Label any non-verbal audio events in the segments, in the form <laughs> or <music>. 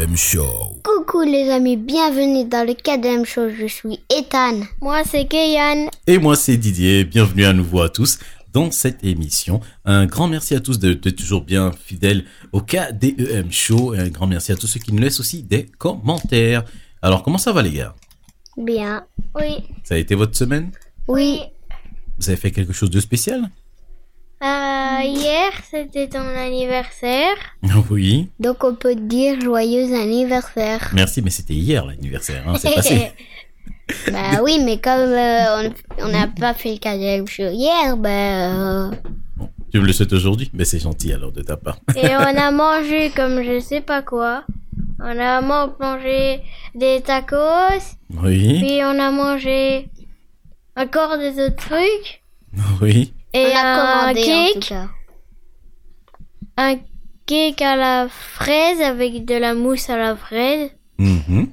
Show. Coucou les amis, bienvenue dans le KDM Show, je suis Ethan. Moi c'est Keyan. Et moi c'est Didier, bienvenue à nouveau à tous dans cette émission. Un grand merci à tous d'être toujours bien fidèles au KDEM Show et un grand merci à tous ceux qui nous laissent aussi des commentaires. Alors comment ça va les gars? Bien. Oui. Ça a été votre semaine? Oui. Vous avez fait quelque chose de spécial? Euh, hier c'était ton anniversaire. <laughs> Oui. Donc on peut dire joyeux anniversaire. Merci, mais c'était hier l'anniversaire, hein, c'est passé. <laughs> bah <laughs> oui, mais comme euh, on- n'a pas fait le Show hier, bah... euh, Tu me le souhaites aujourd'hui Mais c'est gentil alors de ta part. Et on a mangé comme je sais pas quoi. On a man- mangé des tacos. Oui, Puis on a mangé encore des autres trucs. oui. Et on a un commandé en tout cake. cas. Un cake à la fraise avec de la mousse à la fraise. Mhm.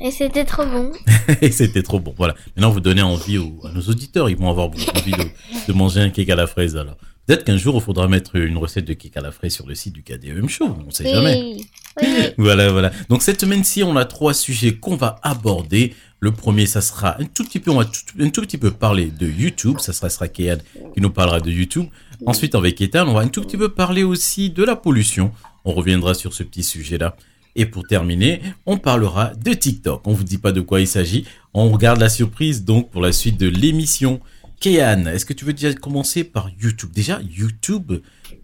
Et c'était trop bon. <laughs> Et c'était trop bon. Voilà. Maintenant, vous donnez envie aux- à nos auditeurs. Ils vont avoir beaucoup envie de, de manger un cake à la fraise. Alors, peut-être qu'un jour, il faudra mettre une recette de cake à la fraise sur le site du KDM Show. On sait jamais. Oui. <laughs> Voilà, voilà. Donc cette semaine-ci, on a trois sujets qu'on va aborder. Le premier, ça sera un tout petit peu, on va tout, un tout petit peu parler de YouTube. Ça sera, Kéan qui nous parlera de YouTube. Ensuite, avec Ethan, on va un tout petit peu parler aussi de la pollution. On reviendra sur ce petit sujet-là. Et pour terminer, on parlera de TikTok. On vous dit pas de quoi il s'agit. On regarde la surprise donc pour la suite de l'émission. Kéan, est-ce que tu veux déjà commencer par YouTube? Déjà, YouTube,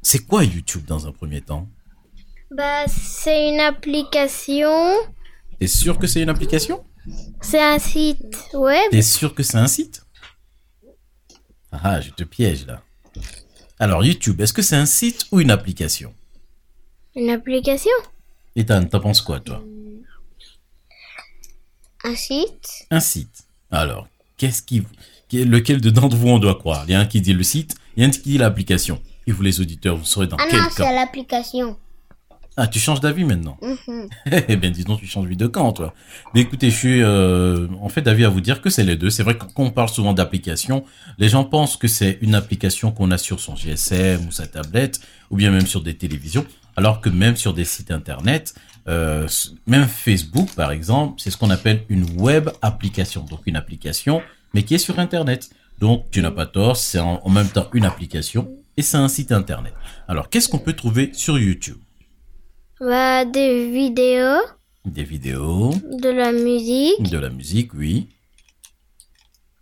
c'est quoi YouTube dans un premier temps? Bah, c'est une application. T'es sûr que c'est une application? C'est un site web. T'es sûr que c'est un site? Ah, je te piège là. Alors, YouTube, est-ce que c'est un site ou une application? Une application Ethan, t'en penses quoi, toi? Un site Un site. Alors, qu'est-ce qui, lequel dedans de vous on doit croire? Il y a un qui dit le site, il y a un qui dit l'application. Et vous, les auditeurs, vous saurez dans Ah quel non, c'est l'application. Ah, tu changes d'avis maintenant? Mhm. Eh bien, dis donc, tu changes de camp, toi. Mais écoutez, je suis euh, en fait d'avis à vous dire que c'est les deux. C'est vrai que quand on parle souvent d'application, les gens pensent que c'est une application qu'on a sur son GSM ou sa tablette, ou bien même sur des télévisions, alors que même sur des sites internet, euh, même Facebook, par exemple, c'est ce qu'on appelle une web application. Donc, une application, mais qui est sur internet. Donc, tu n'as pas tort, c'est en, en même temps une application et c'est un site internet. Alors, qu'est-ce qu'on peut trouver sur YouTube? Bah, des vidéos, Des vidéos, de la musique De la musique, oui.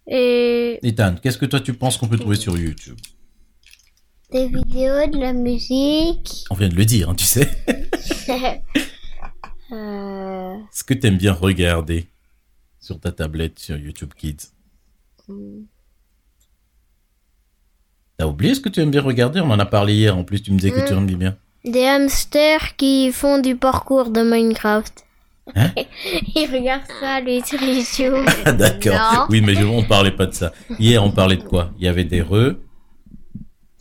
et Ethan, qu'est-ce que toi tu penses qu'on peut trouver sur YouTube? Des vidéos, de la musique. On vient de le dire, hein, tu sais. <laughs> Euh, Ce que t'aimes bien regarder sur ta tablette sur YouTube Kids? T'as oublié ce que tu aimes bien regarder? On en a parlé hier. En plus, tu me disais que tu aimes bien. des hamsters qui font du parcours de Minecraft. Hein? <laughs> Il regarde ça, lui, sur YouTube. D'accord. Oui, mais je, on parlait pas de ça. Hier, on parlait de quoi? Il y avait des re.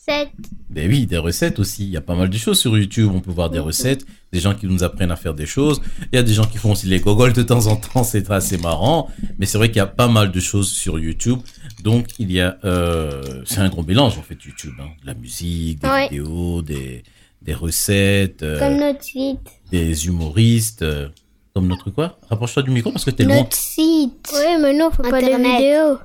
Sept. Ben oui, des recettes aussi. Il y a pas mal de choses sur YouTube. On peut voir des recettes, des gens qui nous apprennent à faire des choses. Il y a des gens qui font aussi les gogoles de temps en temps. C'est assez marrant. Mais c'est vrai qu'il y a pas mal de choses sur YouTube. Donc, il y a, euh, c'est un gros mélange, en fait, YouTube. Hein. De la musique, des Ouais. vidéos, des, des recettes, euh, Comme notre site. des humoristes. euh, comme notre quoi? Rapproche-toi du micro parce que t'es loin. Notre site. Oui, mais non, faut pas des Internet. vidéos.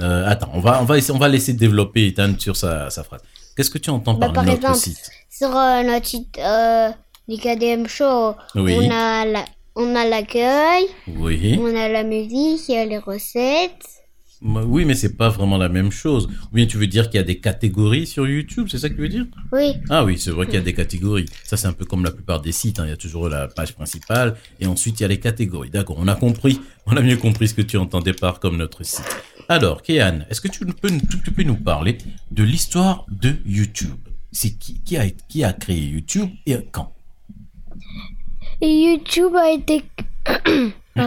Euh, attends, on va, on va, on va laisser développer Ethan sur sa, sa phrase. Qu'est-ce que tu entends Bah, par, par notre exemple, site Sur euh, notre site euh, du KDM Show, Oui. on a la- on a l'accueil, Oui. on a la musique, il y a les recettes. Bah Oui, mais c'est pas vraiment la même chose. Ou bien tu veux dire qu'il y a des catégories sur YouTube, c'est ça que tu veux dire? Oui, Ah oui, c'est vrai qu'il y a des catégories. Ça, c'est un peu comme la plupart des sites. hein. Il y a toujours la page principale et ensuite il y a les catégories. D'accord, on a compris. On a mieux compris ce que tu entendais par comme notre site. Alors, Kéan, est-ce que tu peux, tu, tu peux nous parler de l'histoire de YouTube? C'est qui, qui, a, qui a créé YouTube et quand? YouTube a été... <coughs> <coughs>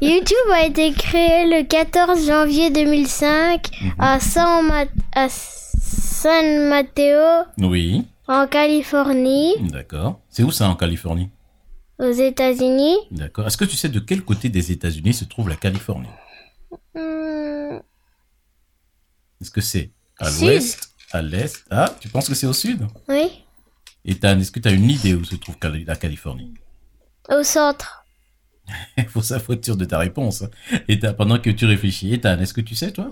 YouTube a été créé le 14 janvier 2005 à San, Ma- à San Mateo, Oui, en Californie, d'accord. C'est où ça en Californie? Aux États-Unis. D'accord. Est-ce que tu sais de quel côté des États-Unis se trouve la Californie? Hmm, Est-ce que c'est à l'ouest, à l'est? Ah, tu penses que c'est au sud? Oui. Ethan, est-ce que tu as une idée où se trouve la Californie? Au centre. Il <laughs> faut ça, faut être sûr de ta réponse. Ethan, pendant que tu réfléchis, Ethan, est-ce que tu sais, toi?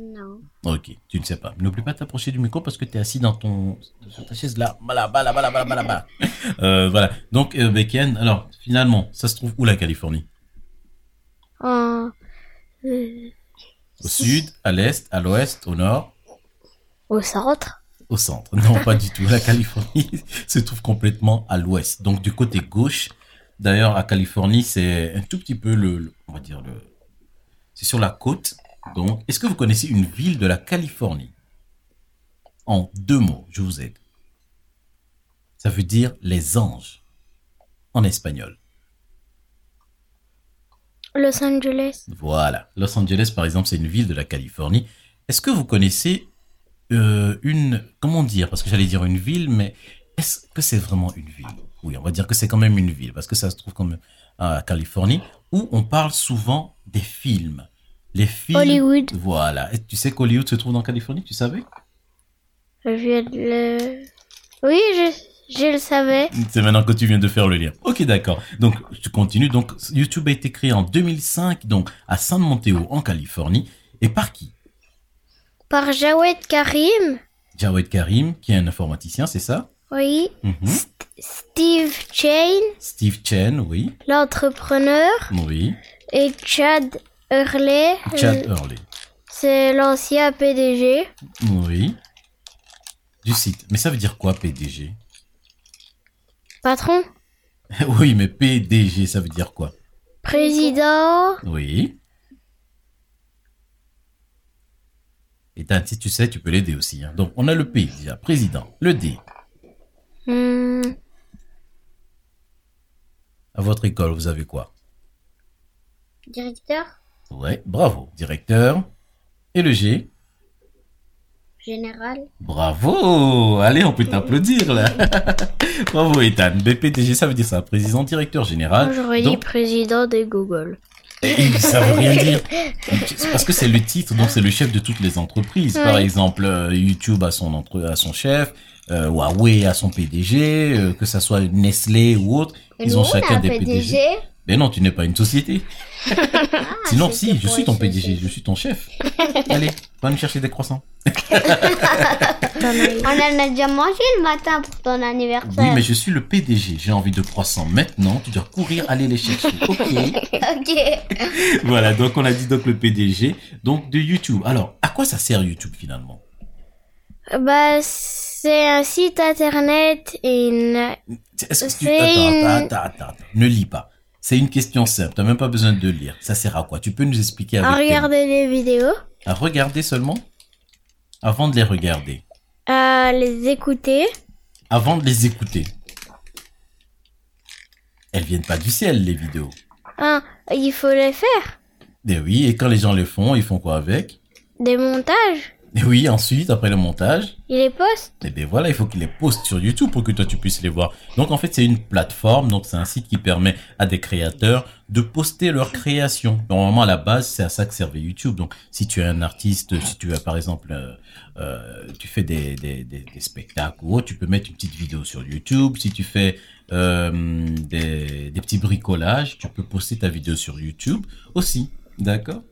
Non. Ok, tu ne sais pas. N'oublie pas de t'approcher du micro parce que tu es assis dans ton sur ta chaise là, là-bas, là-bas, là-bas, là-bas, là-bas. Euh, voilà. Donc, euh, Becken, alors, finalement, ça se trouve où la Californie? En... Au sud, à l'est, à l'ouest, au nord Au centre. Au centre. Non, pas du tout. La Californie <laughs> se trouve complètement à l'ouest. Donc, du côté gauche. D'ailleurs, à Californie, c'est un tout petit peu le, le- on va dire le, c'est sur la côte. Donc, est-ce que vous connaissez une ville de la Californie? En deux mots, je vous aide. Ça veut dire les anges. En espagnol. Los Angeles. Voilà. Los Angeles, par exemple, c'est une ville de la Californie. Est-ce que vous connaissez euh, une... Comment dire? Parce que j'allais dire une ville, mais est-ce que c'est vraiment une ville? Oui, on va dire que c'est quand même une ville, parce que ça se trouve quand même à Californie, où on parle souvent des films. Les films... Hollywood. Voilà. Et tu sais qu'Hollywood se trouve dans Californie, tu savais? Je viens de le... Oui, je, je le savais. C'est maintenant que tu viens de faire le lien. Ok, d'accord. Donc, tu continues. Donc, YouTube a été créé en 2005, donc à San Mateo, en Californie. Et par qui? Par Jawed Karim. Jawed Karim, qui est un informaticien, c'est ça? Oui. Mhm. Steve Chain, Steve Chen, oui. l'entrepreneur. Oui. Et Chad Hurley. Chad Hurley. C'est l'ancien PDG. Oui. Du site. Mais ça veut dire quoi, PDG Patron. <laughs> Oui, mais PDG, ça veut dire quoi? Président. Oui. Et t'as- si tu sais, tu peux l'aider aussi. hein. Donc, on a le P, déjà, président. Le D. Hmm, À votre école, vous avez quoi? Directeur? Ouais, bravo. Directeur. Et le G général. Bravo Allez, on peut t'applaudir là. <laughs> Bravo Ethan. BPDG, ça veut dire ça, président directeur général. J'aurais dit Donc, président de Google. et ça veut rien dire. <laughs> Parce que c'est le titre, donc c'est le chef de toutes les entreprises. Par exemple, euh, YouTube a son entre, à son chef, euh, Huawei a son PDG, euh, que ça soit Nestlé ou autre, Et ils ont on chacun a un des PDG. Mais non, tu n'es pas une société. <laughs> Ah, Sinon, c'était si, je suis ton PDG, je suis ton chef. <laughs> Allez, va me chercher des croissants. <laughs> On en a déjà mangé le matin pour ton anniversaire. Oui, mais je suis le PDG. J'ai envie de croissants maintenant. Tu dois courir aller les chercher. Ok. ok. voilà. Donc on a dit donc le PDG. Donc de YouTube. Alors, à quoi ça sert YouTube finalement? Bah, c'est un site internet et une... Est-ce que tu C'est attends, une- attends, attends, attends. Ne lis pas. C'est une question simple. T'as même pas besoin de lire. Ça sert à quoi? Tu peux nous expliquer avec à regarder des vidéos, À regarder seulement? Avant de les regarder. à les écouter. Avant de les écouter. Elles viennent pas du ciel les vidéos. Ah, il faut les faire. Eh oui. Et quand les gens les font, ils font quoi avec? Des montages. Eh oui. Ensuite, après le montage. Il les poste. Et bien voilà, il faut qu'il les poste sur YouTube pour que toi tu puisses les voir. Donc en fait c'est une plateforme, donc c'est un site qui permet à des créateurs de poster leurs créations. Normalement à la base c'est à ça que servait YouTube. Donc si tu es un artiste, si tu as par exemple, euh, euh, tu fais des, des, des, des spectacles ou autre, tu peux mettre une petite vidéo sur YouTube. Si tu fais euh, des, des petits bricolages, tu peux poster ta vidéo sur YouTube aussi. D'accord?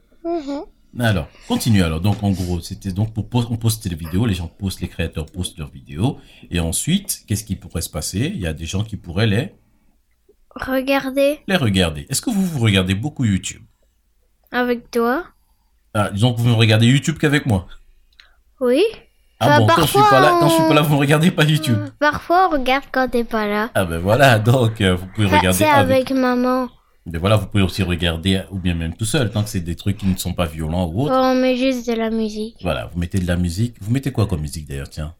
Alors, continue alors. Donc, en gros, c'était donc pour pos- on poste les vidéos, les gens postent, les créateurs postent leurs vidéos. Et ensuite, qu'est-ce qui pourrait se passer? Il y a des gens qui pourraient les, Regardez les regarder. Est-ce que vous, vous regardez beaucoup YouTube? Avec toi. ah, Disons que vous ne regardez YouTube qu'avec moi. Oui. Ah Enfin, bon, quand je suis pas là, quand je suis pas là, vous ne regardez pas YouTube. Parfois, on regarde quand t'es pas là. Ah ben voilà, donc euh, vous pouvez Enfin, regarder c'est avec. avec maman. Mais voilà, vous pouvez aussi regarder ou bien même tout seul, tant que c'est des trucs qui ne sont pas violents ou autres. On met juste de la musique. Voilà, vous mettez de la musique. Vous mettez quoi comme musique d'ailleurs, tiens?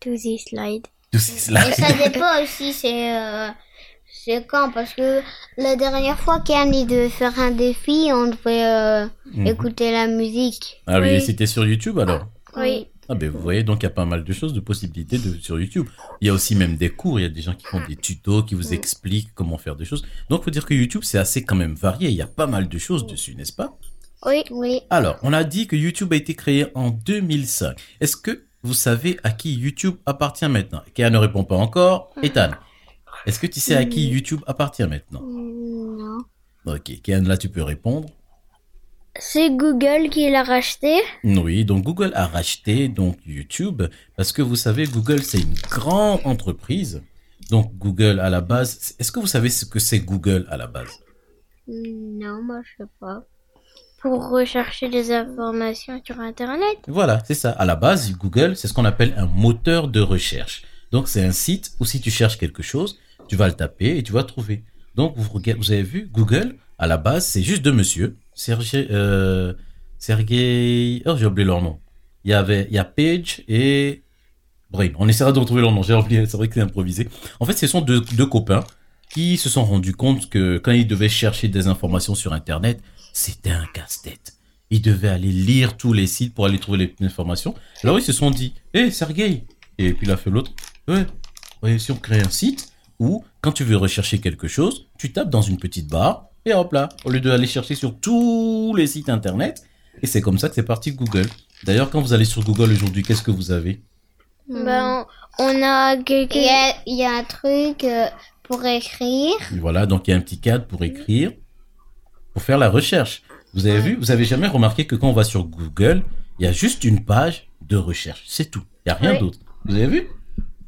To this slide. Tous ces Et slides. ça dépend <laughs> aussi, c'est euh, c'est quand parce que la dernière fois qu'Annie devait faire un défi, on devait euh, Mhm. écouter la musique. Ah oui, Oui. et c'était sur YouTube alors? Oui. Ah ben vous voyez, donc il y a pas mal de choses, de possibilités de, sur YouTube. Il y a aussi même des cours, il y a des gens qui font des tutos, qui vous expliquent comment faire des choses. Donc faut dire que YouTube c'est assez quand même varié, il y a pas mal de choses dessus, n'est-ce pas? Oui, oui. Alors, on a dit que YouTube a été créé en 2005. Est-ce que vous savez à qui YouTube appartient maintenant? Kéa ne répond pas encore. Ethan, est-ce que tu sais à qui YouTube appartient maintenant? Non. Ok, Kéa, là tu peux répondre. C'est Google qui l'a racheté. Oui, donc Google a racheté donc YouTube parce que vous savez Google c'est une grande entreprise. Donc Google à la base, est-ce que vous savez ce que c'est Google à la base? Non, moi je sais pas. Pour rechercher des informations sur Internet. Voilà, c'est ça. À la base, Google, c'est ce qu'on appelle un moteur de recherche. Donc c'est un site où si tu cherches quelque chose, tu vas le taper et tu vas trouver. Donc vous, vous avez vu, Google, à la base, c'est juste deux monsieur. Sergei, euh, Sergei, oh j'ai oublié leur nom. Il y avait, il y a Page et Brain. On essaiera de retrouver leur nom. J'ai oublié, c'est vrai que c'est improvisé. En fait, ce sont deux, deux copains qui se sont rendus compte que quand ils devaient chercher des informations sur Internet, c'était un casse-tête. Ils devaient aller lire tous les sites pour aller trouver les informations. Alors ils se sont dit, hé Sergei Et puis il a fait l'autre, ouais, ouais, si on crée un site où quand tu veux rechercher quelque chose, tu tapes dans une petite barre et hop là, au lieu d'aller chercher sur tous les sites Internet. Et c'est comme ça que c'est parti Google. D'ailleurs, quand vous allez sur Google aujourd'hui, qu'est-ce que vous avez? Ben, on a quelques... Il y a, il y a un truc euh, pour écrire. Voilà, donc il y a un petit cadre pour écrire, pour faire la recherche. Vous avez vu, vous avez jamais remarqué que quand on va sur Google, il y a juste une page de recherche, c'est tout. Il y a rien Oui. d'autre. Vous avez vu?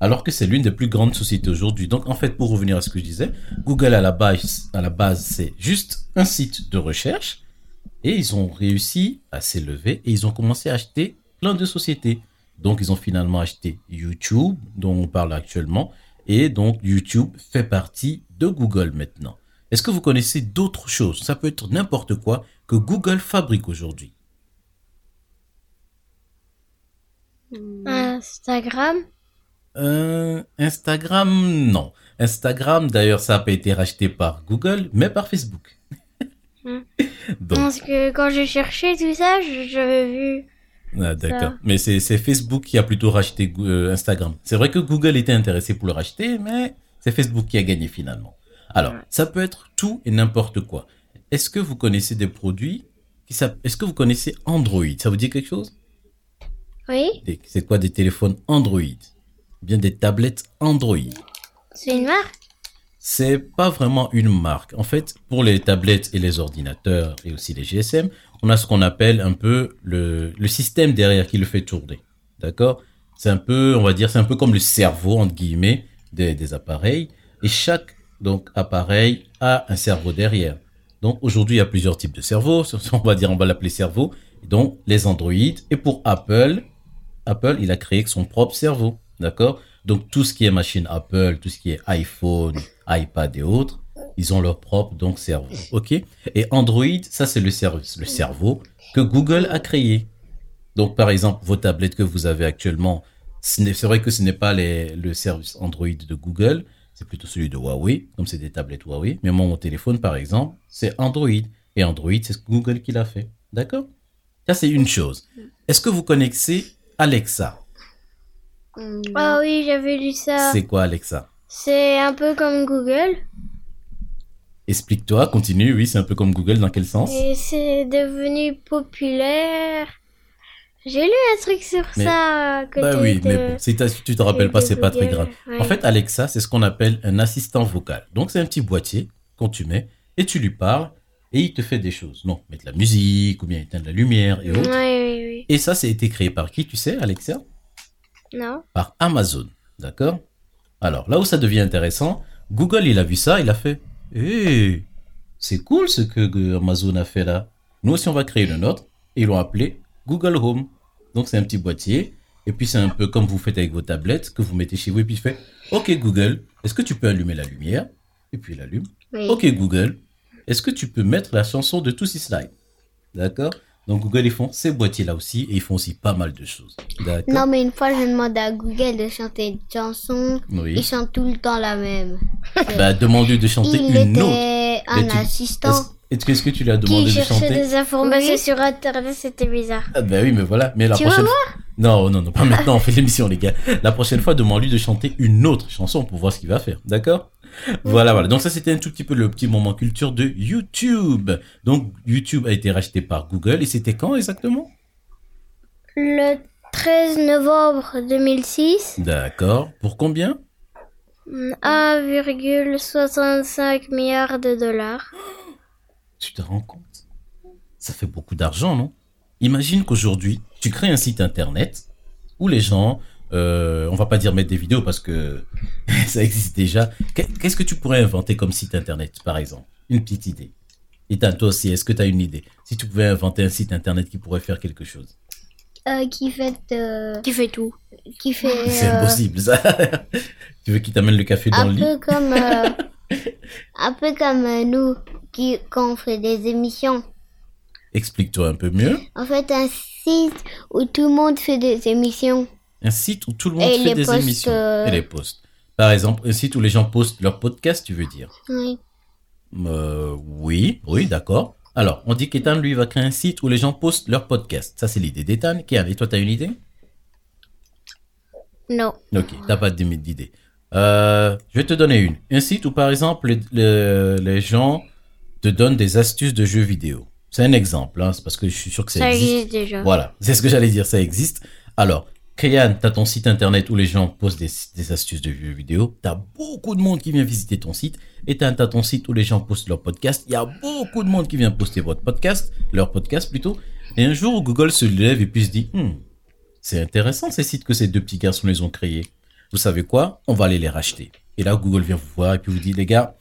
Alors que c'est l'une des plus grandes sociétés aujourd'hui. Donc en fait, pour revenir à ce que je disais, Google à la base, à la base, c'est juste un site de recherche et ils ont réussi à s'élever et ils ont commencé à acheter plein de sociétés. Donc ils ont finalement acheté YouTube, dont on parle actuellement, et donc YouTube fait partie de Google maintenant. Est-ce que vous connaissez d'autres choses? Ça peut être n'importe quoi que Google fabrique aujourd'hui. Instagram. Euh, Instagram, non. Instagram, d'ailleurs, ça n'a pas été racheté par Google, mais par Facebook. Hmm. <laughs> Donc, Parce que quand j'ai cherché tout ça, j'avais vu. ah, d'accord. Mais c'est Facebook qui a plutôt racheté euh, Instagram. C'est vrai que Google était intéressé pour le racheter, mais c'est Facebook qui a gagné finalement. Alors, ça peut être tout et n'importe quoi. Est-ce que vous connaissez des produits qui Est-ce que vous connaissez Android? Ça vous dit quelque chose? Oui, C'est quoi des téléphones Android? Bien des tablettes Android. c'est une marque? C'est pas vraiment une marque. En fait, pour les tablettes et les ordinateurs et aussi les GSM, on a ce qu'on appelle un peu le, le système derrière qui le fait tourner. D'accord? C'est un peu, on va dire, c'est un peu comme le cerveau, entre guillemets, des, des appareils. Et chaque donc appareil a un cerveau derrière. Donc aujourd'hui, il y a plusieurs types de cerveaux. <laughs> On va dire, on va l'appeler cerveau. Donc les Android. Et pour Apple, Apple, il a créé son propre cerveau. D'accord? Donc tout ce qui est machine Apple, tout ce qui est iPhone, iPad et autres, ils ont leur propre donc cerveau. OK? Et Android, ça c'est le, cerveau, le cerveau que Google a créé. Donc par exemple, vos tablettes que vous avez actuellement, c'est vrai que ce n'est pas le service Android de Google, c'est plutôt celui de Huawei, comme c'est des tablettes Huawei. Mais mon téléphone, par exemple, c'est Android. Et Android, c'est Google qui l'a fait. D'accord? Ça, c'est une chose. Est-ce que vous connaissez Alexa? Hmm, Ah oui, j'avais lu ça. C'est quoi Alexa? C'est un peu comme Google. Explique-toi, continue. Oui, c'est un peu comme Google. Dans quel sens? Et c'est devenu populaire. J'ai lu un truc sur Mais- ça Bah oui, de... mais bon, si, tu te rappelles pas, c'est pas très grave. ouais. En fait, Alexa, c'est ce qu'on appelle un assistant vocal. Donc, c'est un petit boîtier qu'on tu mets et tu lui parles et il te fait des choses. Non, mettre la musique ou bien éteindre la lumière et autres. oui, oui. Et ça, c'est été créé par qui, tu sais, Alexa? Non Par Amazon. D'accord? Alors, là où ça devient intéressant, Google, il a vu ça, il a fait Hé, c'est cool ce que que Amazon a fait là. Nous aussi, on va créer le nôtre. Et ils l'ont appelé Google Home. Donc, c'est un petit boîtier. Et puis, c'est un peu comme vous faites avec vos tablettes, que vous mettez chez vous. Et puis, il fait Ok, Google, est-ce que tu peux allumer la lumière? Et puis, il allume. oui. Ok, Google, est-ce que tu peux mettre la chanson de Tootsie Slide? D'accord? Donc, Google, ils font ces boîtiers-là aussi. Et ils font aussi pas mal de choses. Non, mais une fois, j'ai demandé à Google de chanter une chanson. Oui. Il chante tout le temps la même. <laughs> Bah, demande-lui de chanter Il une autre. était un tu- assistant. Est-ce que- est-ce que tu lui as Qui demandé de cherchait chanter des informations Oui. sur Internet, c'était bizarre. Ah bah oui, mais voilà. Mais la Tu prochaine fois... Non, non, non, pas maintenant, on fait l'émission, les gars. La prochaine fois, demande-lui de chanter une autre chanson pour voir ce qu'il va faire. D'accord? Voilà, voilà. Donc ça, c'était un tout petit peu le petit moment culture de YouTube. Donc, YouTube a été racheté par Google. Et c'était quand exactement? Le 13 novembre 2006. D'accord. Pour combien? 1,65 milliard de dollars. Tu te rends compte? Ça fait beaucoup d'argent, non? Imagine qu'aujourd'hui, tu crées un site internet où les gens, euh, on va pas dire mettre des vidéos parce que <laughs> ça existe déjà. Qu'est- Qu'est-ce que tu pourrais inventer comme site internet, par exemple? Une petite idée. Et toi aussi, est-ce que tu as une idée? Si tu pouvais inventer un site internet qui pourrait faire quelque chose. Euh, qui fait, euh, Qui fait tout. qui fait <laughs> C'est euh, impossible, ça. <laughs> tu veux qu'il t'amène le café dans un le lit? peu comme, euh, un peu comme euh, nous qui quand on fait des émissions. Explique-toi un peu mieux. En fait, un site où tout le monde fait des émissions. Un site où tout le monde Et fait des posts, émissions. euh, Et les posts. Par exemple, un site où les gens postent leurs podcasts, tu veux dire Oui. Euh, oui, oui, d'accord. Alors, on dit qu'Ethan, lui, va créer un site où les gens postent leurs podcasts. Ça, c'est l'idée d'Ethan. Kian, et toi, t'as une idée? Non. Ok, t'as pas d'idée. Euh, je vais te donner une. Un site où, par exemple, les, les- les gens te donnent des astuces de jeux vidéo. C'est un exemple, hein, c'est parce que je suis sûr que ça, Ça existe. existe déjà. Voilà, c'est ce que j'allais dire, ça existe. Alors, Kian, t'as ton site internet où les gens postent des, astuces de jeux vidéo. T'as beaucoup de monde qui vient visiter ton site. Et t'as t'as ton site où les gens postent leurs podcasts. Il y a beaucoup de monde qui vient poster votre podcast, leur podcast plutôt. Et un jour, Google se lève et puis se dit, Hmm, c'est intéressant ces sites que ces deux petits garçons les ont créés. Vous savez quoi? On va aller les racheter. Et là, Google vient vous voir et puis vous dit, les gars,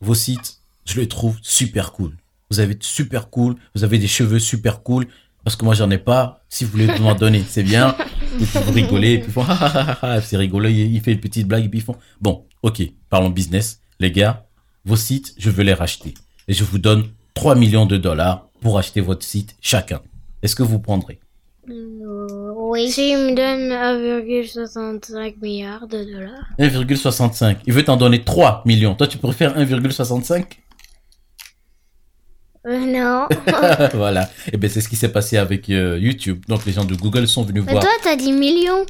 vos sites, je les trouve super cool. Vous avez super cool, vous avez des cheveux super cool, parce que moi j'en ai pas. Si vous voulez m'en donner, c'est bien. Et puis vous rigolez, et puis ils font, ah, ah, ah, ah, c'est rigolo, il, il fait une petite blague, et puis ils font, bon, ok, parlons business. Les gars, vos sites, je veux les racheter. Et je vous donne 3 millions de dollars pour acheter votre site chacun. Est-ce que vous prendrez? Euh, oui. S'il me donne 1,65 milliard de dollars. 1,65. Il veut t'en donner 3 millions. Toi, tu préfères 1,65 Euh, non. <laughs> Voilà. Et bien, c'est ce qui s'est passé avec euh, YouTube. Donc, les gens de Google sont venus Mais voir. toi, t'as dit millions.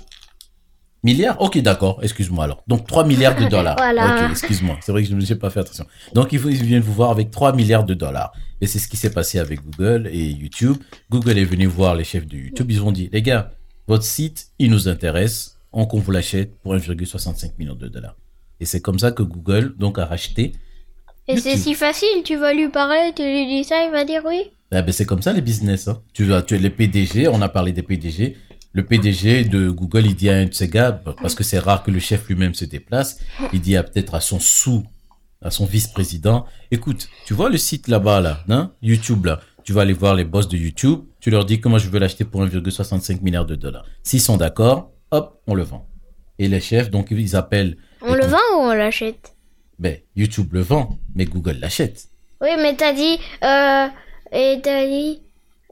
Milliards? Ok, d'accord. Excuse-moi alors. Donc 3 milliards de dollars. <laughs> Voilà. Ok, excuse-moi. C'est vrai que je ne me suis pas fait attention. Donc ils, viennent vous voir avec 3 milliards de dollars. Et c'est ce qui s'est passé avec Google et YouTube. Google est venu voir les chefs de YouTube. Ils ont dit, les gars, votre site, il nous intéresse. On vous l'achète pour 1,65 millions de dollars. Et c'est comme ça que Google donc a racheté. Et c'est si facile, tu vas lui parler, tu lui dis ça, il va dire oui. Ah ben, c'est comme ça les business. Hein. Tu as les PDG, on a parlé des PDG. Le PDG de Google, il dit à un de ses gars, parce que c'est rare que le chef lui-même se déplace, il dit à peut-être à son sous, à son vice-président, écoute, tu vois le site là-bas, là, hein, YouTube, là, tu vas aller voir les boss de YouTube, tu leur dis comment je veux l'acheter pour 1,65 milliard de dollars. S'ils sont d'accord, hop, on le vend. Et les chefs, donc, ils appellent, On le vend ou on l'achète? Ben, YouTube le vend, mais Google l'achète. Oui, mais t'as dit, euh, et t'as dit,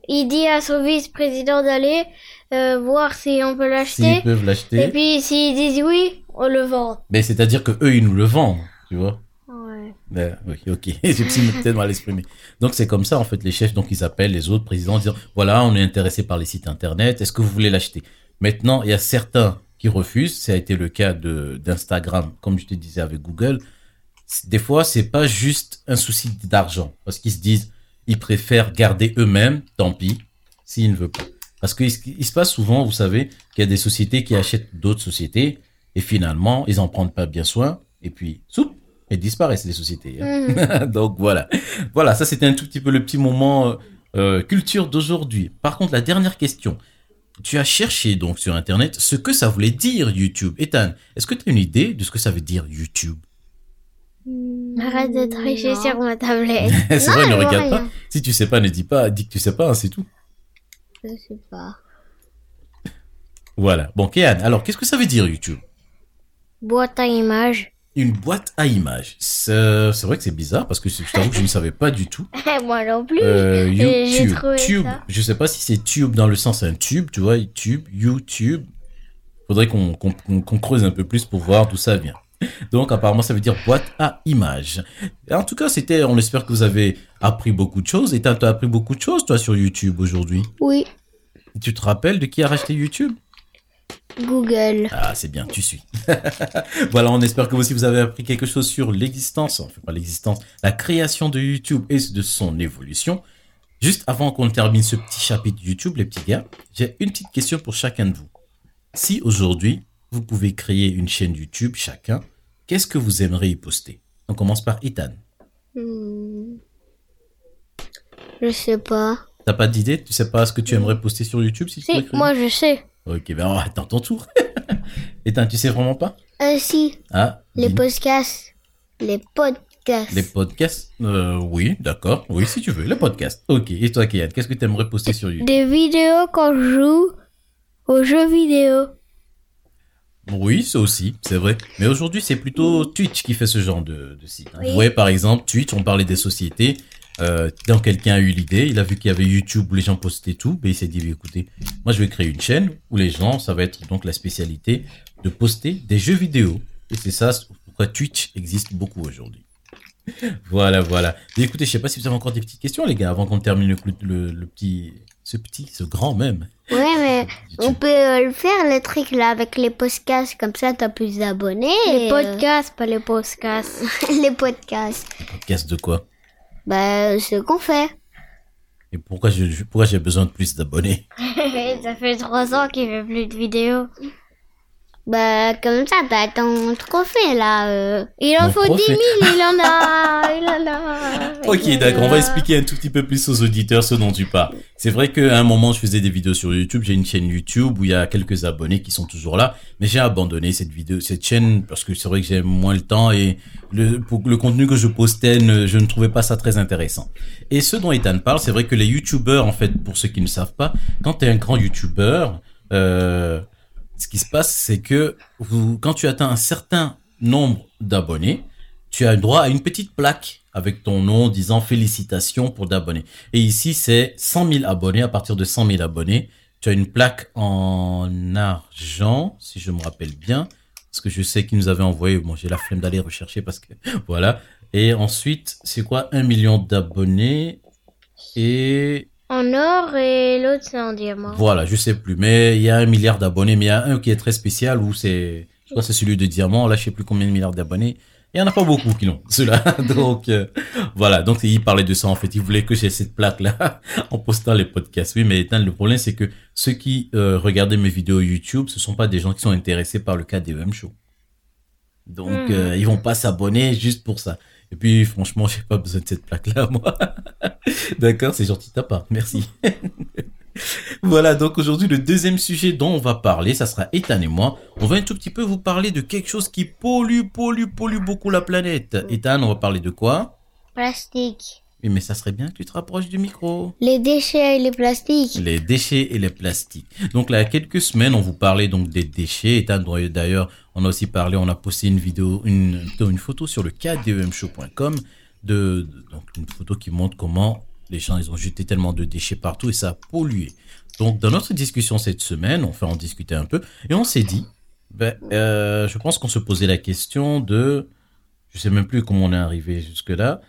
il dit à son vice-président d'aller euh, voir si on peut S'ils l'acheter. peuvent Et l'acheter, puis s'ils disent oui, on le vend. ben, c'est-à-dire que eux, ils nous le vendent, tu vois. Ouais. Ben, oui, ok. <laughs> J'ai peut-être mal exprimé. Donc, c'est comme ça, en fait, les chefs, donc, ils appellent les autres présidents en disant, voilà, on est intéressé par les sites internet, est-ce que vous voulez l'acheter? Maintenant, il y a certains qui refusent. Ça a été le cas de, d'Instagram, comme je te disais avec Google. Des fois, c'est pas juste un souci d'argent. Parce qu'ils se disent, ils préfèrent garder eux-mêmes, tant pis, s'ils ne veulent pas. Parce qu'il se- il se passe souvent, vous savez, qu'il y a des sociétés qui achètent d'autres sociétés, et finalement, ils en prennent pas bien soin, et puis, soup, elles disparaissent, les sociétés. hein. <laughs> Donc voilà. Voilà, ça c'était un tout petit peu le petit moment euh, euh, culture d'aujourd'hui. Par contre, la dernière question. Tu as cherché donc sur Internet ce que ça voulait dire YouTube. Ethan, est-ce que tu as une idée de ce que ça veut dire YouTube? Arrête de tricher Non. sur ma tablette. <laughs> C'est vrai, ne regarde pas. rien. Si tu sais pas, ne dis pas. Dis que tu sais pas, hein, c'est tout. Je sais pas. Voilà. Bon, Kéan, alors qu'est-ce que ça veut dire YouTube? Boîte à images. Une boîte à images. C'est c'est vrai que c'est bizarre parce que je t'avoue que je ne savais pas du tout. <laughs> Moi non plus. Euh, <laughs> YouTube. Tube. ça. Je sais pas si c'est tube dans le sens un tube, tu vois, tube, YouTube. Faudrait qu'on qu'on qu'on- qu'on creuse un peu plus pour voir d'où ça vient. Donc apparemment ça veut dire boîte à images. Et en tout cas, c'était, on espère que vous avez appris beaucoup de choses. Et t'as appris beaucoup de choses toi sur YouTube aujourd'hui. Oui. Tu te rappelles de qui a racheté YouTube? Google. Ah, c'est bien, tu suis. <laughs> voilà, on espère que vous aussi vous avez appris quelque chose sur l'existence, enfin pas l'existence, la création de YouTube et de son évolution. Juste avant qu'on termine ce petit chapitre YouTube, les petits gars, j'ai une petite question pour chacun de vous. Si aujourd'hui, vous pouvez créer une chaîne YouTube chacun, qu'est-ce que vous aimeriez y poster? On commence par Ethan. Hmm. Je sais pas. T'as pas d'idée? Tu sais pas ce que tu aimerais poster sur YouTube si Si, moi je sais. Ok, ben attends ton tour. <laughs> Ethan, tu sais vraiment pas? Euh, si, Ah, les podcasts. Les podcasts. les podcasts? Euh, Oui, d'accord. Oui, si tu veux, les podcasts. Ok, et toi, Kéyan, qu'est-ce que tu aimerais poster sur YouTube? Des vidéos quand je joue aux jeux vidéo. Oui, ça aussi, c'est vrai. Mais aujourd'hui, c'est plutôt Twitch qui fait ce genre de, de site. hein. Vous voyez, par exemple, Twitch, on parlait des sociétés. Euh, quand quelqu'un a eu l'idée, il a vu qu'il y avait YouTube où les gens postaient tout, ben il s'est dit, écoutez, moi je vais créer une chaîne où les gens, ça va être donc la spécialité de poster des jeux vidéo. Et c'est ça pourquoi Twitch existe beaucoup aujourd'hui. <laughs> Voilà, voilà. Mais écoutez, je sais pas si vous avez encore des petites questions, les gars, avant qu'on termine le, le petit, ce petit, ce grand même. Ouais, mais on peut euh, le faire, le truc là, avec les podcasts. Comme ça, t'as plus d'abonnés. Les et, podcasts, pas les podcasts. euh, <laughs> les podcasts. Podcast de quoi? Bah, ce qu'on fait. Et pourquoi je, je- pourquoi j'ai besoin de plus d'abonnés? <laughs> Ça fait trois ans qu'il fait plus de vidéos. Bah, comme ça, t'as ton trophée là. euh. Il en Mon faut 10 prophète. 000, il en a, <laughs> il en a. Ok, d'accord. On va expliquer un tout petit peu plus aux auditeurs ce dont tu parles. C'est vrai qu'à un moment, je faisais des vidéos sur YouTube. J'ai une chaîne YouTube où il y a quelques abonnés qui sont toujours là, mais j'ai abandonné cette vidéo, cette chaîne parce que c'est vrai que j'ai moins le temps et le, pour le contenu que je postais, ne- je ne trouvais pas ça très intéressant. Et ce dont Ethan parle, c'est vrai que les YouTubeurs, en fait, pour ceux qui ne savent pas, quand tu es un grand YouTubeur, euh, ce qui se passe, c'est que quand tu atteins un certain nombre d'abonnés, tu as droit à une petite plaque avec ton nom disant félicitations pour d'abonnés. Et ici, c'est 100 000 abonnés. À partir de 100 000 abonnés, tu as une plaque en argent, si je me rappelle bien. Parce que je sais qu'ils nous avaient envoyé. Bon, j'ai la flemme d'aller rechercher parce que <laughs> voilà. Et ensuite, c'est quoi? Un million d'abonnés. Et En or et l'autre c'est en diamant. voilà, je sais plus. Mais il y a un milliard d'abonnés. Mais il y a un qui est très spécial où c'est, je crois c'est celui de diamant. Là, je sais plus combien de milliards d'abonnés. Il y en a pas beaucoup qui l'ont, <laughs> ceux-là. <laughs> Donc, euh, voilà. Donc, il parlait de ça, en fait. Il voulait que j'ai cette plaque-là <laughs> en postant les podcasts. Oui, mais le problème, c'est que ceux qui euh, regardaient mes vidéos YouTube, ce sont pas des gens qui sont intéressés par le KDEM Show. Donc, Mhm. euh, ils vont pas s'abonner juste pour ça. Et puis, franchement, j'ai pas besoin de cette plaque-là, <laughs> moi. D'accord, c'est gentil de ta part. Merci. <laughs> Voilà, donc aujourd'hui, le deuxième sujet dont on va parler, ça sera Ethan et moi. On va un tout petit peu vous parler de quelque chose qui pollue, pollue, pollue beaucoup la planète. Ethan, on va parler de quoi? Plastique. Oui, mais ça serait bien que tu te rapproches du micro. Les déchets et les plastiques. Les déchets et les plastiques. Donc là, il y a quelques semaines, on vous parlait donc des déchets. Ethan, d'ailleurs, on a aussi parlé, on a posté une vidéo, une, photo sur le kdemshow.com de, de- donc une photo qui montre comment les gens, ils ont jeté tellement de déchets partout et ça a pollué. Donc, dans notre discussion cette semaine, on fait en discuter un peu et on s'est dit, ben, euh, je pense qu'on se posait la question de, je sais même plus comment on est arrivé jusque là,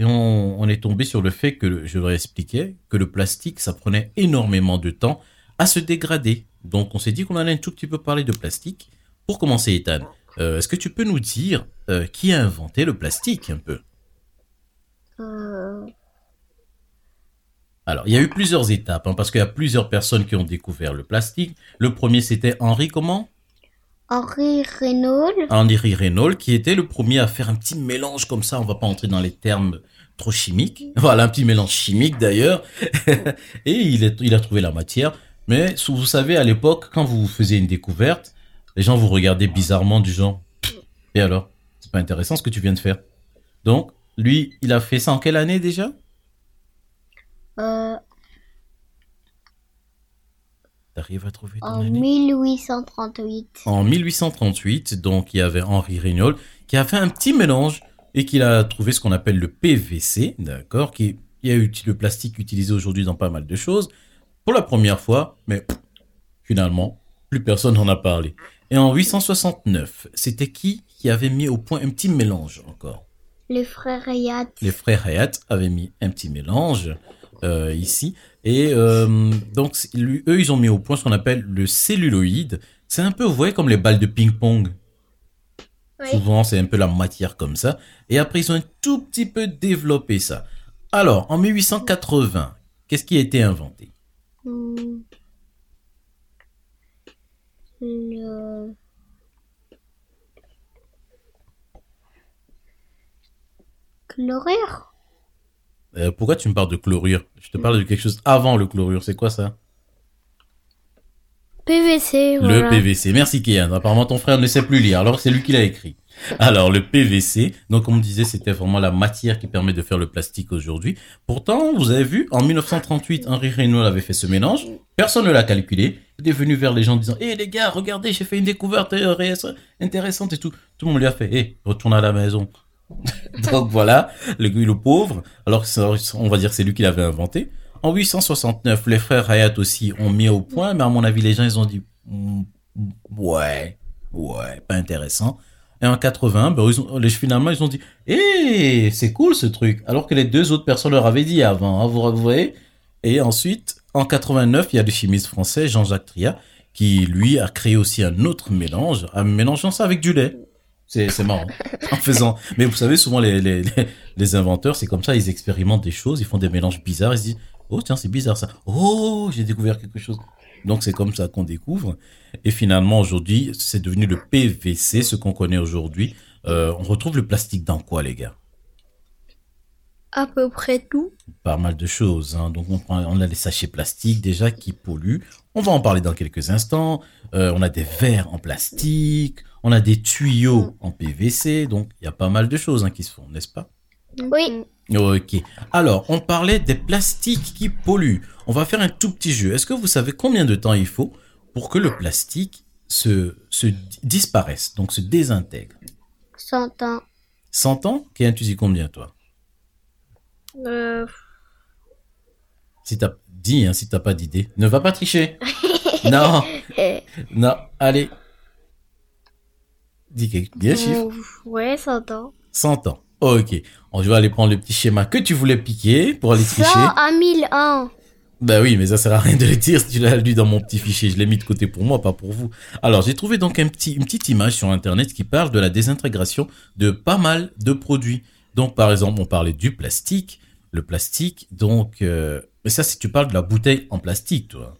et on, on est tombé sur le fait que, je vais expliquer, que le plastique, ça prenait énormément de temps à se dégrader. Donc, on s'est dit qu'on allait un tout petit peu parler de plastique. Pour commencer, Ethan, euh, est-ce que tu peux nous dire euh, qui a inventé le plastique un peu? Euh, Alors, il y a eu plusieurs étapes, hein, parce qu'il y a plusieurs personnes qui ont découvert le plastique. Le premier, c'était Henri, comment Henri Renault. Henri Renault, qui était le premier à faire un petit mélange comme ça. On va pas entrer dans les termes trop chimiques. <laughs> Voilà, un petit mélange chimique d'ailleurs. <laughs> Et il, est- il a trouvé la matière. Mais vous savez, à l'époque, quand vous faisiez une découverte, les gens vous regardaient bizarrement du genre. Et alors C'est pas intéressant ce que tu viens de faire. Donc, lui, il a fait ça en quelle année déjà? Euh, T'arrives à trouver ton en année 1838. En 1838, donc il y avait Henri Regnault qui a fait un petit mélange et qu'il a trouvé ce qu'on appelle le PVC, d'accord, qui eu le plastique utilisé aujourd'hui dans pas mal de choses pour la première fois, mais pff, finalement plus personne n'en a parlé. Et en 869, c'était qui qui avait mis au point un petit mélange encore? Les frères Hayat. les frères Hayat avaient mis un petit mélange euh, ici. Et euh, donc, lui- eux, ils ont mis au point ce qu'on appelle le celluloïde. C'est un peu, vous voyez, comme les balles de ping-pong. Oui. Souvent, c'est un peu la matière comme ça. Et après, ils ont un tout petit peu développé ça. Alors, en 1880, Qu'est-ce qui a été inventé? Hmm. Le... Chlorure Euh, Pourquoi tu me parles de chlorure? Je te parle de quelque chose avant le chlorure. C'est quoi ça? PVC, Le voilà. PVC. Merci Kian. Apparemment ton frère ne sait plus lire. Alors c'est lui qui l'a écrit. Alors le PVC, donc on disait, c'était vraiment la matière qui permet de faire le plastique aujourd'hui. Pourtant, vous avez vu, en 1938, Henri Reynaud avait fait ce mélange. Personne ne l'a calculé. Il est venu vers les gens en disant, hé les gars, regardez, j'ai fait une découverte euh, intéressante et tout. Tout le monde lui a fait, hé, retourne à la maison. <laughs> donc voilà, le, pauvre, alors on va dire c'est lui qui l'avait inventé. En 869, les frères Hayat aussi ont mis au point, mais à mon avis, les gens, ils ont dit, Mm, ouais, ouais, pas intéressant. Et en 80, ben, ils les, finalement, ils ont dit, eh, c'est cool ce truc. Alors que les deux autres personnes leur avaient dit avant, hein, vous voyez. Et ensuite, en 89, il y a le chimiste français, Jean-Jacques Triat, qui, lui, a créé aussi un autre mélange, en mélangeant ça avec du lait. C'est, marrant. <laughs> En faisant, mais vous savez, souvent, les, les, les, les inventeurs, c'est comme ça, ils expérimentent des choses, ils font des mélanges bizarres, ils se disent, oh, tiens, c'est bizarre ça. Oh, j'ai découvert quelque chose. Donc, c'est comme ça qu'on découvre. Et finalement, aujourd'hui, c'est devenu le PVC, ce qu'on connaît aujourd'hui. Euh, on retrouve le plastique dans quoi, les gars? À peu près tout. Pas mal de choses. Hein. Donc, on, prend, on a les sachets plastiques déjà qui polluent. On va en parler dans quelques instants. Euh, on a des verres en plastique. On a des tuyaux en PVC. Donc, il y a pas mal de choses hein, qui se font, n'est-ce pas? Oui. Ok. Alors, on parlait des plastiques qui polluent. On va faire un tout petit jeu. Est-ce que vous savez combien de temps il faut pour que le plastique se, se disparaisse, donc se désintègre? 100 ans. 100 ans? Kéan, tu dis combien, toi? Euh, Si t'as dit, hein, si t'as pas d'idée, ne va pas tricher. <laughs> non, non, allez. Dis bien chiffre. euh, ouais, 100 ans. 100 ans. Ok. On va aller prendre le petit schéma que tu voulais piquer pour aller 100 tricher. à 1000 ans. Bah oui, mais ça sert à rien de le dire si tu l'as lu dans mon petit fichier. Je l'ai mis de côté pour moi, pas pour vous. Alors, j'ai trouvé donc un petit, une petite image sur Internet qui parle de la désintégration de pas mal de produits. Donc, par exemple, on parlait du plastique. Le plastique, donc... euh, mais ça, si tu parles de la bouteille en plastique, toi.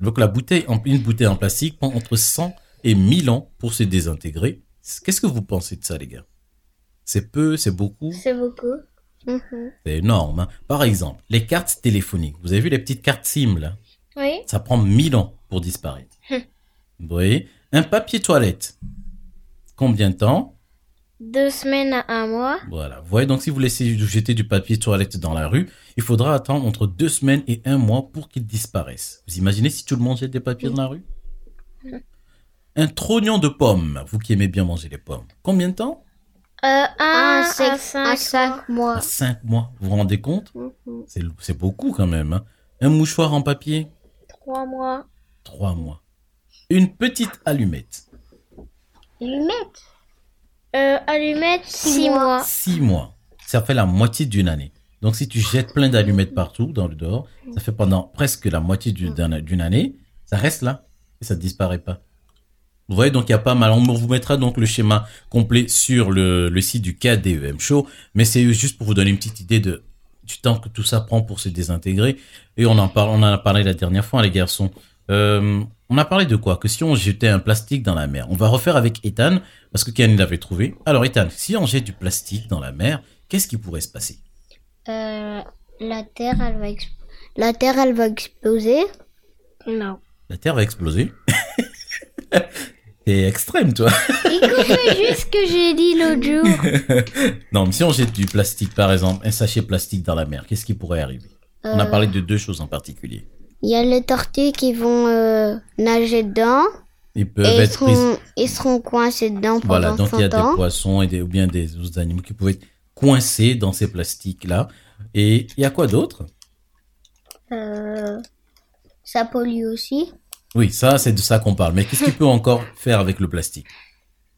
Donc, la bouteille, en, une bouteille en plastique prend entre 100 et 1000 ans pour se désintégrer. Qu'est-ce que vous pensez de ça, les gars? C'est peu, c'est beaucoup? C'est beaucoup. Mhm. C'est énorme. hein. Par exemple, les cartes téléphoniques. Vous avez vu les petites cartes SIM, là? Oui. ça prend 1000 ans pour disparaître. Vous voyez? Un papier toilette. Combien de temps? Deux semaines à un mois. Voilà. Vous voyez, donc si vous laissez jeter du papier toilette dans la rue, il faudra attendre entre deux semaines et un mois pour qu'il disparaisse. Vous imaginez si tout le monde jette des papiers dans la rue? Un trognon de pommes. Vous qui aimez bien manger les pommes. Combien de temps? Euh, un Un, à cinq, cinq, un cinq À mois. cinq mois. Vous vous rendez compte? Mhm. C'est c'est beaucoup quand même. hein. Un mouchoir en papier? Trois mois. Trois mois. Une petite allumette? Allumette? Euh, allumette, Six six mois. mois. Six mois. Ça fait la moitié d'une année. Donc, si tu jettes plein d'allumettes partout dans le dehors, ça fait pendant presque la moitié du- d'un- d'une année, ça reste là et ça ne disparaît pas. Vous voyez, donc il y a pas mal. On vous mettra donc le schéma complet sur le, le site du KDEM Show, mais c'est juste pour vous donner une petite idée de du temps que tout ça prend pour se désintégrer. Et on en parle, on en a parlé la dernière fois, les garçons. Euh, on a parlé de quoi? Que si on jetait un plastique dans la mer, on va refaire avec Ethan parce que Ken l'avait trouvé. Alors Ethan, si on jette du plastique dans la mer, qu'est-ce qui pourrait se passer? Euh, la terre, elle va la terre, elle va exploser. Non. La Terre va exploser. <laughs> <laughs> T'es extrême, toi. Écoutez juste ce que j'ai dit l'autre jour. <laughs> non, mais si on jette du plastique, par exemple, un sachet plastique dans la mer, qu'est-ce qui pourrait arriver? On a Euh, parlé de deux choses en particulier. Il y a les tortues qui vont euh, nager dedans Ils peuvent et ils être prises. seront, ils seront coincés dedans pendant Voilà, donc il y a 100 ans. des poissons et des, ou bien des autres animaux qui pouvaient être coincés dans ces plastiques-là. Et il y a quoi d'autre? Euh, ça pollue aussi. Oui, ça, c'est de ça qu'on parle. Mais qu'est-ce qu'il peut encore faire avec le plastique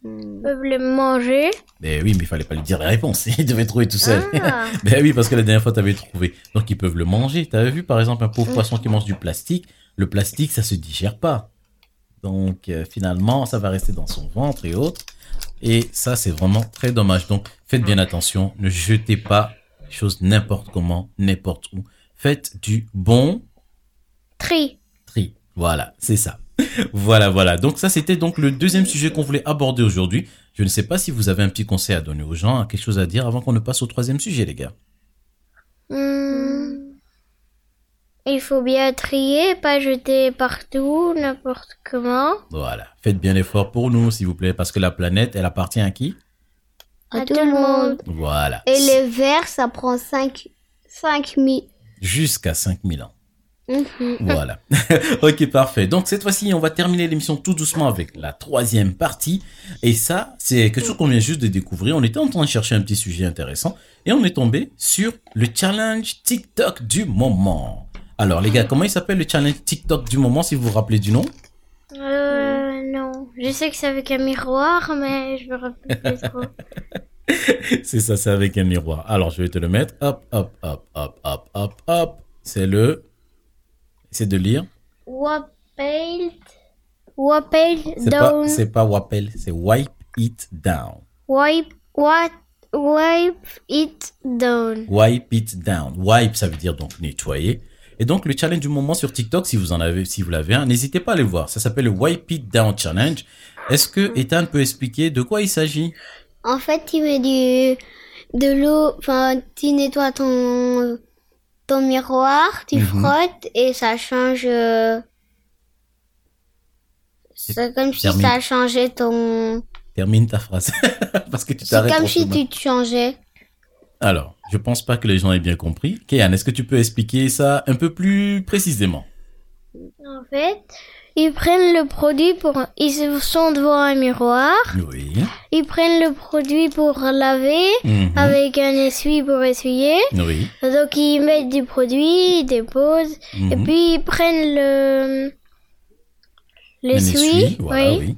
Ils peuvent les manger. Ben oui, mais il fallait pas lui dire la réponse. <laughs> Il devait trouver tout seul. Ah. <laughs> Ben oui, parce que la dernière fois, tu avais trouvé. Donc, ils peuvent le manger. Tu avais vu, par exemple, un pauvre poisson qui mange du plastique. Le plastique, ça se digère pas. Donc, euh, finalement, ça va rester dans son ventre et autres. Et ça, c'est vraiment très dommage. Donc, faites bien attention. Ne jetez pas les choses n'importe comment, n'importe où. Faites du bon Tri. Voilà, c'est ça. voilà, voilà. Donc ça, c'était donc le deuxième sujet qu'on voulait aborder aujourd'hui. Je ne sais pas si vous avez un petit conseil à donner aux gens, quelque chose à dire avant qu'on ne passe au troisième sujet, les gars. Hmm. Il faut bien trier, pas jeter partout, n'importe comment. Voilà. Faites bien l'effort pour nous, s'il vous plaît, parce que la planète, elle appartient à qui? À tout le monde. Voilà. Et les verres, ça prend 5 5 000. Jusqu'à 5000 ans. Mhm. Voilà. <laughs> ok, parfait. Donc cette fois-ci, on va terminer l'émission tout doucement avec la troisième partie. Et ça, c'est quelque chose qu'on vient juste de découvrir. On était en train de chercher un petit sujet intéressant et on est tombé sur le challenge TikTok du moment. Alors les gars, comment il s'appelle le challenge TikTok du moment, si vous vous rappelez du nom? Euh, non. Je sais que c'est avec un miroir, mais je me rappelle plus trop. <laughs> C'est ça, c'est avec un miroir. Alors je vais te le mettre. Hop, hop, hop, hop, hop, hop, hop. C'est le... C'est de lire. C'est pas, down. c'est pas Wapel, c'est Wipe It Down. Wipe. What? Wipe it down. Wipe it down. Wipe, ça veut dire donc nettoyer. Et donc, le challenge du moment sur TikTok, si vous en avez, si vous l'avez un, n'hésitez pas à aller voir. Ça s'appelle le Wipe it down challenge. Est-ce que Ethan peut expliquer de quoi il s'agit? En fait, tu mets du, de l'eau, enfin, tu nettoies ton, ton miroir, tu Mhm. frottes et ça change. euh, C'est comme si ça changé ton. Termine ta phrase. <laughs> Parce que tu C'est t'arrêtes. comme en si chemin. tu te changeais. Alors, je pense pas que les gens aient bien compris. Kéan, est-ce que tu peux expliquer ça un peu plus précisément? En fait, ils prennent le produit pour. Ils sont devant un miroir. Oui. Ils prennent le produit pour laver. Mhm. Avec un essuie pour essuyer. Oui. Donc ils mettent du produit, ils déposent. Et Mhm. puis ils prennent le. L'essuie. Voilà, oui. oui.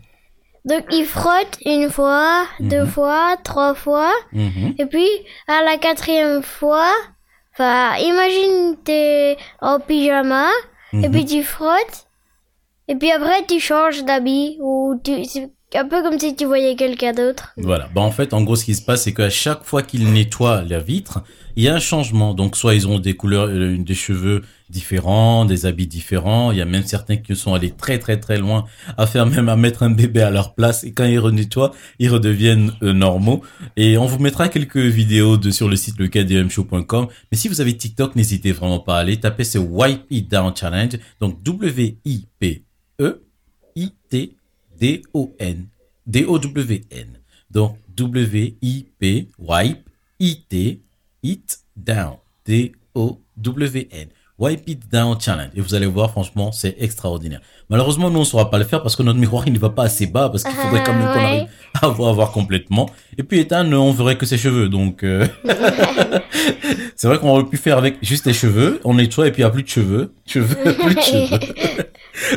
Donc ils frottent une fois, deux Mhm. fois, trois fois. Et puis à la quatrième fois, enfin imagine t'es en pyjama. Et puis tu frottes. Et puis après tu changes d'habit. Ou tu... c'est un peu comme si tu voyais quelqu'un d'autre. Voilà. Bah, en fait, en gros, ce qui se passe, c'est qu'à chaque fois qu'ils nettoient la vitre, il y a un changement. Donc, soit ils ont des couleurs, euh, des cheveux différents, des habits différents. Il y a même certains qui sont allés très, très, très loin à faire même à mettre un bébé à leur place. Et quand ils renettoient, ils redeviennent euh, normaux. Et on vous mettra quelques vidéos de, sur le site lecadmshow.com. Mais si vous avez TikTok, n'hésitez vraiment pas à aller. Taper ce Wipe It Down Challenge. Donc, W-I-P-E-I-T-D-O-N. D-O-W-N. Donc, W-I-P, wipe, I-T, it down. D-O-W-N. Wipe it down challenge. Et vous allez voir, franchement, c'est extraordinaire. Malheureusement, nous, on ne saura pas le faire parce que notre miroir, il ne va pas assez bas parce qu'il faudrait quand même qu'on arrive <laughs> à voir, voir complètement. Et puis, Ethan, on verrait que ses cheveux. Donc, euh, <laughs> <laughs> c'est vrai qu'on aurait pu faire avec juste les cheveux. On nettoie et puis il n'y a plus de cheveux. Cheveux, plus de cheveux.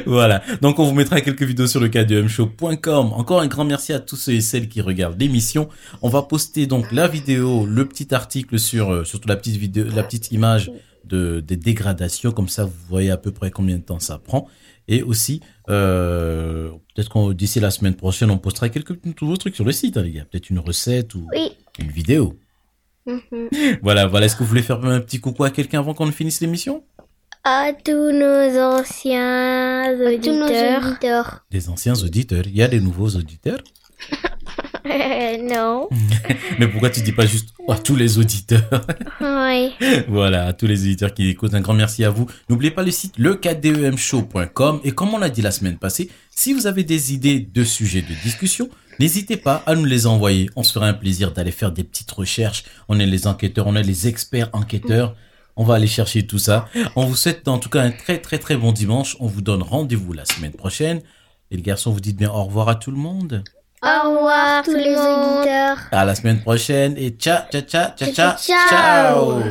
Voilà. Donc, on vous mettra quelques vidéos sur le kdmshow.com. Encore un grand merci à tous ceux et celles qui regardent l'émission. On va poster donc la vidéo, le petit article sur, euh, surtout la petite vidéo, la petite image de, des dégradations. Comme ça, vous voyez à peu près combien de temps ça prend. Et aussi, euh, peut-être qu'on, d'ici la semaine prochaine, on postera quelques nouveaux trucs sur le site, hein, les gars. Peut-être une recette ou Oui. une vidéo. Mhm. <laughs> Voilà, voilà. Est-ce que vous voulez faire un petit coucou à quelqu'un avant qu'on ne finisse l'émission? À tous nos anciens Tous nos auditeurs. auditeurs. Des anciens auditeurs. Il y a des nouveaux auditeurs? <laughs> <laughs> non. <laughs> Mais pourquoi tu dis pas juste à tous les auditeurs <laughs> Oui. Voilà, à tous les auditeurs qui écoutent, un grand merci à vous. N'oubliez pas le site lecademshow.com et comme on l'a dit la semaine passée, si vous avez des idées de sujets de discussion, n'hésitez pas à nous les envoyer. On se fera un plaisir d'aller faire des petites recherches. On est les enquêteurs, on est les experts enquêteurs. On va aller chercher tout ça. On vous souhaite en tout cas un très très très bon dimanche. On vous donne rendez-vous la semaine prochaine. Et les garçons, vous dites bien au revoir à tout le monde. Au revoir tous les auditeurs. À la semaine prochaine et ciao ciao ciao ciao. Ciao. ciao.